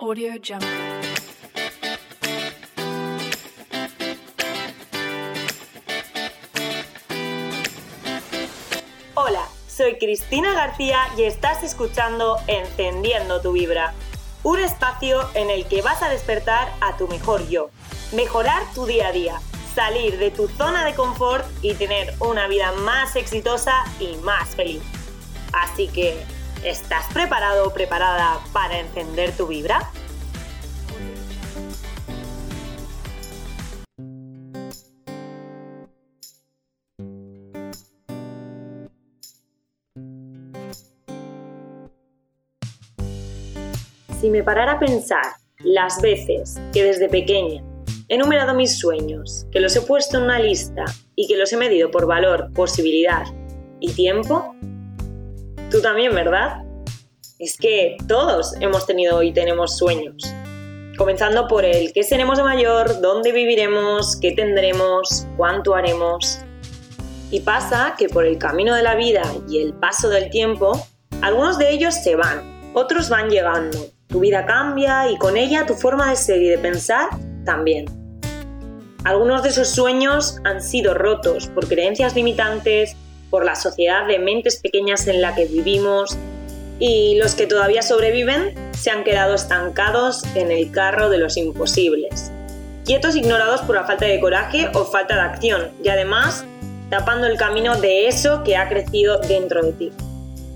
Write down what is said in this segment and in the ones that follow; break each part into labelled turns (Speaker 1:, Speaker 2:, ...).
Speaker 1: Audio Jungle.
Speaker 2: Hola, soy Cristina García y estás escuchando Encendiendo tu Vibra, un espacio en el que vas a despertar a tu mejor yo, mejorar tu día a día, salir de tu zona de confort y tener una vida más exitosa y más feliz. Así que, ¿estás preparado o preparada para encender tu vibra? Si me parara a pensar las veces que desde pequeña he numerado mis sueños, que los he puesto en una lista y que los he medido por valor, posibilidad y tiempo, tú también, ¿verdad? Es que todos hemos tenido y tenemos sueños. Comenzando por el qué seremos de mayor, dónde viviremos, qué tendremos, cuánto haremos. Y pasa que por el camino de la vida y el paso del tiempo, algunos de ellos se van, otros van llegando. Tu vida cambia y con ella tu forma de ser y de pensar también. Algunos de esos sueños han sido rotos por creencias limitantes, por la sociedad de mentes pequeñas en la que vivimos y los que todavía sobreviven se han quedado estancados en el carro de los imposibles, quietos ignorados por la falta de coraje o falta de acción y además tapando el camino de eso que ha crecido dentro de ti.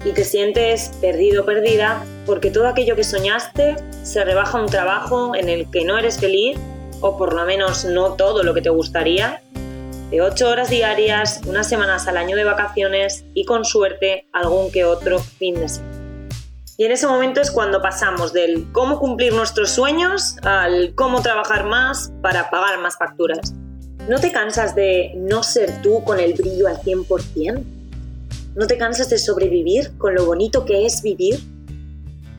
Speaker 2: Y te sientes perdido perdida porque todo aquello que soñaste se rebaja a un trabajo en el que no eres feliz o por lo menos no todo lo que te gustaría, de 8 horas diarias, unas semanas al año de vacaciones y con suerte algún que otro fin de semana. Y en ese momento es cuando pasamos del cómo cumplir nuestros sueños al cómo trabajar más para pagar más facturas. ¿No te cansas de no ser tú con el brillo al 100%? ¿No te cansas de sobrevivir con lo bonito que es vivir?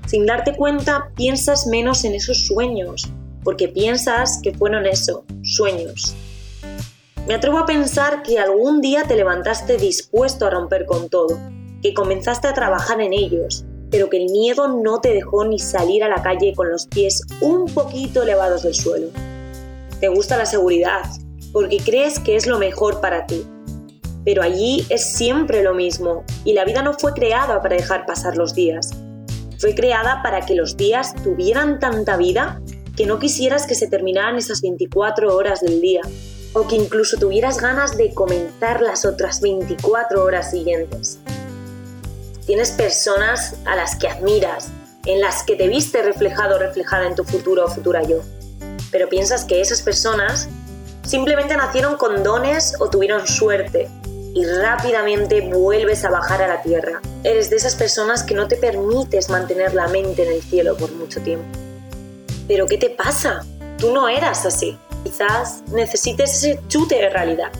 Speaker 2: Sin darte cuenta, piensas menos en esos sueños, porque piensas que fueron eso, sueños. Me atrevo a pensar que algún día te levantaste dispuesto a romper con todo, que comenzaste a trabajar en ellos, pero que el miedo no te dejó ni salir a la calle con los pies un poquito elevados del suelo. Te gusta la seguridad, porque crees que es lo mejor para ti. Pero allí es siempre lo mismo, y la vida no fue creada para dejar pasar los días. Fue creada para que los días tuvieran tanta vida que no quisieras que se terminaran esas 24 horas del día, o que incluso tuvieras ganas de comenzar las otras 24 horas siguientes. Tienes personas a las que admiras, en las que te viste reflejado o reflejada en tu futuro o futura yo, pero piensas que esas personas simplemente nacieron con dones o tuvieron suerte y rápidamente vuelves a bajar a la tierra. Eres de esas personas que no te permites mantener la mente en el cielo por mucho tiempo. ¿Pero qué te pasa? Tú no eras así. Quizás necesites ese chute de realidad.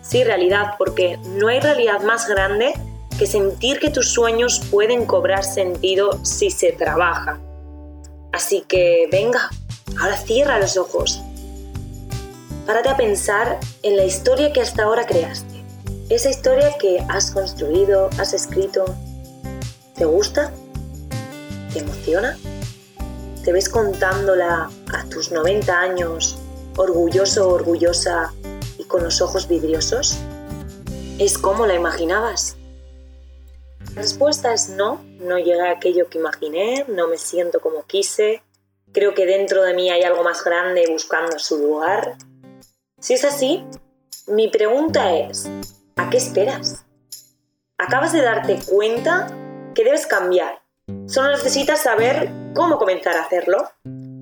Speaker 2: Sí, realidad, porque no hay realidad más grande que sentir que tus sueños pueden cobrar sentido si se trabaja. Así que venga, ahora cierra los ojos. Párate a pensar en la historia que hasta ahora creaste. Esa historia que has construido, has escrito. ¿Te gusta? ¿Te emociona? ¿Te ves contándola a tus 90 años orgulloso orgullosa y con los ojos vidriosos? ¿Es como la imaginabas? La respuesta es no, no llega a aquello que imaginé, no me siento como quise, creo que dentro de mí hay algo más grande buscando su lugar. Si es así, mi pregunta es, ¿a qué esperas? Acabas de darte cuenta que debes cambiar. Solo necesitas saber cómo comenzar a hacerlo.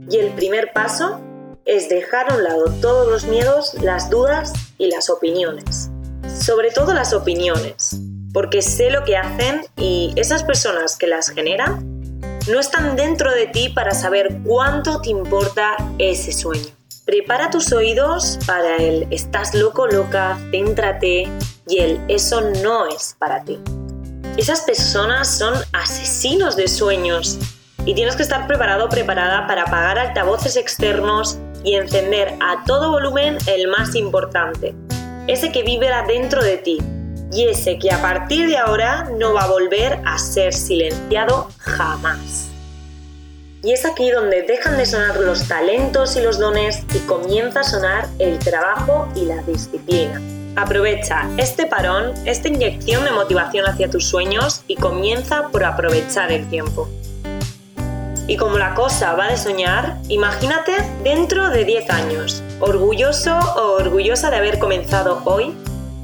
Speaker 2: Y el primer paso es dejar a un lado todos los miedos, las dudas y las opiniones. Sobre todo las opiniones, porque sé lo que hacen y esas personas que las generan no están dentro de ti para saber cuánto te importa ese sueño. Prepara tus oídos para el estás loco, loca, céntrate y el eso no es para ti. Esas personas son asesinos de sueños y tienes que estar preparado o preparada para apagar altavoces externos y encender a todo volumen el más importante, ese que vibra dentro de ti y ese que a partir de ahora no va a volver a ser silenciado jamás. Y es aquí donde dejan de sonar los talentos y los dones y comienza a sonar el trabajo y la disciplina. Aprovecha este parón, esta inyección de motivación hacia tus sueños y comienza por aprovechar el tiempo. Y como la cosa va de soñar, imagínate dentro de 10 años, orgulloso o orgullosa de haber comenzado hoy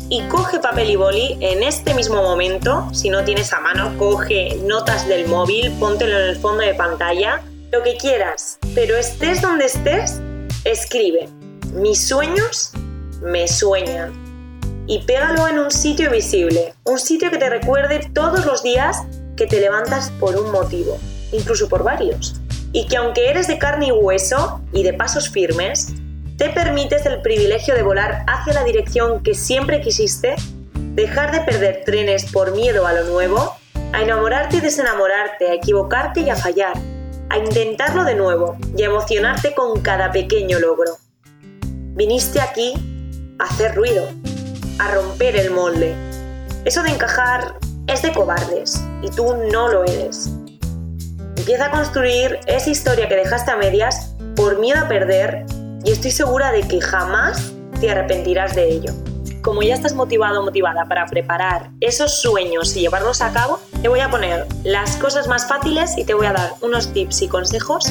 Speaker 2: y coge papel y boli en este mismo momento. Si no tienes a mano, coge notas del móvil, póntelo en el fondo de pantalla, lo que quieras. Pero estés donde estés, escribe. Mis sueños me sueñan. Y pégalo en un sitio visible, un sitio que te recuerde todos los días que te levantas por un motivo, incluso por varios. Y que aunque eres de carne y hueso y de pasos firmes, te permites el privilegio de volar hacia la dirección que siempre quisiste, dejar de perder trenes por miedo a lo nuevo, a enamorarte y desenamorarte, a equivocarte y a fallar, a intentarlo de nuevo y a emocionarte con cada pequeño logro. Viniste aquí a hacer ruido, a romper el molde. Eso de encajar es de cobardes y tú no lo eres. Empieza a construir esa historia que dejaste a medias por miedo a perder y estoy segura de que jamás te arrepentirás de ello. Como ya estás motivado o motivada para preparar esos sueños y llevarlos a cabo, te voy a poner las cosas más fáciles y te voy a dar unos tips y consejos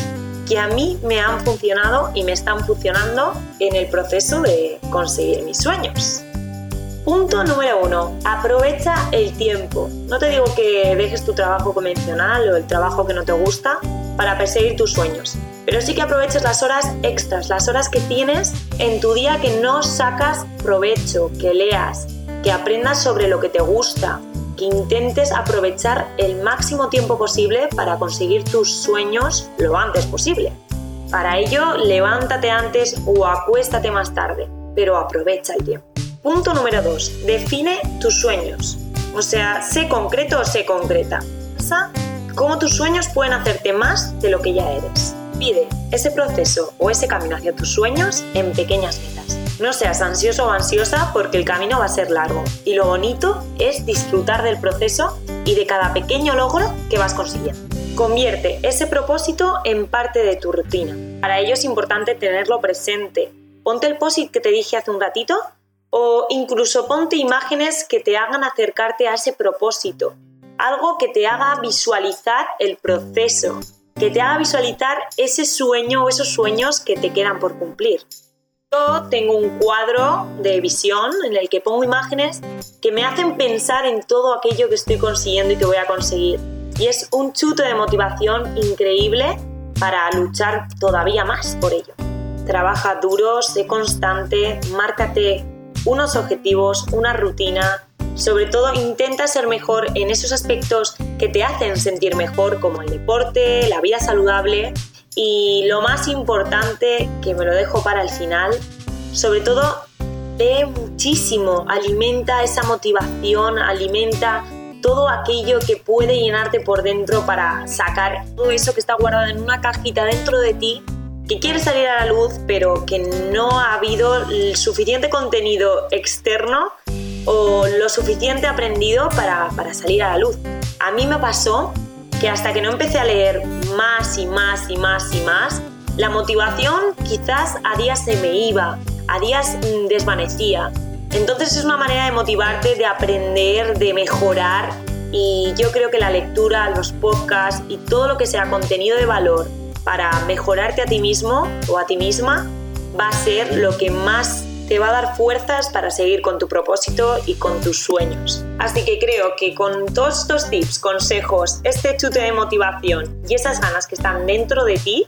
Speaker 2: que a mí me han funcionado y me están funcionando en el proceso de conseguir mis sueños. Punto número uno, aprovecha el tiempo. No te digo que dejes tu trabajo convencional o el trabajo que no te gusta para perseguir tus sueños, pero sí que aproveches las horas extras, las horas que tienes en tu día que no sacas provecho, que leas, que aprendas sobre lo que te gusta, que intentes aprovechar el máximo tiempo posible para conseguir tus sueños lo antes posible. Para ello, levántate antes o acuéstate más tarde, pero aprovecha el tiempo. Punto número 2. Define tus sueños. O sea, sé concreto o sé concreta. Cómo tus sueños pueden hacerte más de lo que ya eres. Pide ese proceso o ese camino hacia tus sueños en pequeñas metas. No seas ansioso o ansiosa porque el camino va a ser largo y lo bonito es disfrutar del proceso y de cada pequeño logro que vas consiguiendo. Convierte ese propósito en parte de tu rutina. Para ello es importante tenerlo presente. Ponte el post que te dije hace un ratito o incluso ponte imágenes que te hagan acercarte a ese propósito. Algo que te haga visualizar el proceso, que te haga visualizar ese sueño o esos sueños que te quedan por cumplir. Yo tengo un cuadro de visión en el que pongo imágenes que me hacen pensar en todo aquello que estoy consiguiendo y que voy a conseguir. Y es un chute de motivación increíble para luchar todavía más por ello. Trabaja duro, sé constante, márcate unos objetivos, una rutina, sobre todo intenta ser mejor en esos aspectos que te hacen sentir mejor, como el deporte, la vida saludable. Y lo más importante, que me lo dejo para el final, sobre todo lee muchísimo, alimenta esa motivación, alimenta todo aquello que puede llenarte por dentro para sacar todo eso que está guardado en una cajita dentro de ti que quiere salir a la luz pero que no ha habido el suficiente contenido externo o lo suficiente aprendido para, salir a la luz. A mí me pasó que hasta que no empecé a leer más y más y más y más, la motivación quizás a días se me iba, a días mm, desvanecía. Entonces es una manera de motivarte, de aprender, de mejorar y yo creo que la lectura, los podcasts y todo lo que sea contenido de valor para mejorarte a ti mismo o a ti misma va a ser lo que más te va a dar fuerzas para seguir con tu propósito y con tus sueños. Así que creo que con todos estos tips, consejos, este chute de motivación y esas ganas que están dentro de ti,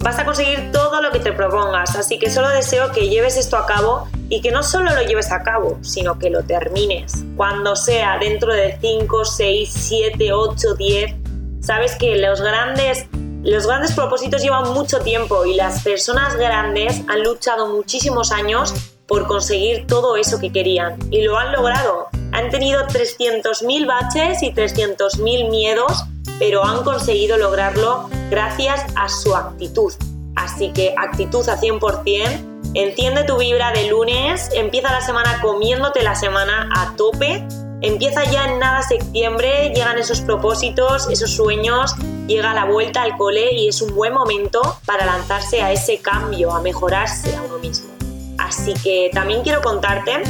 Speaker 2: vas a conseguir todo lo que te propongas. Así que solo deseo que lleves esto a cabo y que no solo lo lleves a cabo, sino que lo termines. Cuando sea dentro de 5, 6, 7, 8, 10. Sabes que los grandes los grandes propósitos llevan mucho tiempo y las personas grandes han luchado muchísimos años por conseguir todo eso que querían y lo han logrado. Han tenido 300.000 baches y 300.000 miedos, pero han conseguido lograrlo gracias a su actitud. Así que actitud a 100%, enciende tu vibra de lunes, empieza la semana comiéndote la semana a tope Empieza ya en nada septiembre, llegan esos propósitos, esos sueños, llega la vuelta al cole y es un buen momento para lanzarse a ese cambio, a mejorarse a uno mismo. Así que también quiero contarte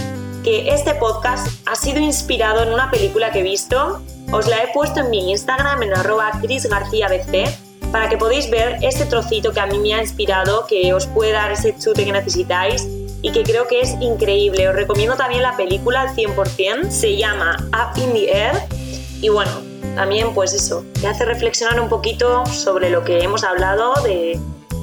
Speaker 2: que este podcast ha sido inspirado en una película que he visto. Os la he puesto en mi Instagram en arroba chrisgarciabc para que podáis ver este trocito que a mí me ha inspirado, que os puede dar ese chute que necesitáis y que creo que es increíble. Os recomiendo también la película al 100%, se llama Up in the Air y bueno, también pues eso, te hace reflexionar un poquito sobre lo que hemos hablado de,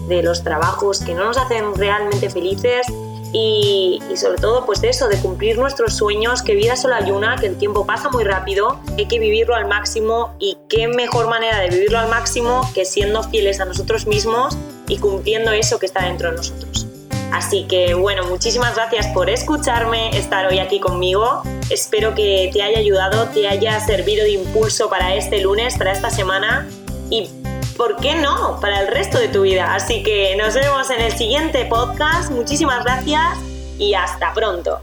Speaker 2: de los trabajos que no nos hacen realmente felices y, y, sobre todo pues de eso, de cumplir nuestros sueños, que vida solo hay una, que el tiempo pasa muy rápido, hay que vivirlo al máximo y qué mejor manera de vivirlo al máximo que siendo fieles a nosotros mismos y cumpliendo eso que está dentro de nosotros. Así que bueno, muchísimas gracias por escucharme, estar hoy aquí conmigo. Espero que te haya ayudado, te haya servido de impulso para este lunes, para esta semana y, ¿por qué no?, para el resto de tu vida. Así que nos vemos en el siguiente podcast. Muchísimas gracias y hasta pronto.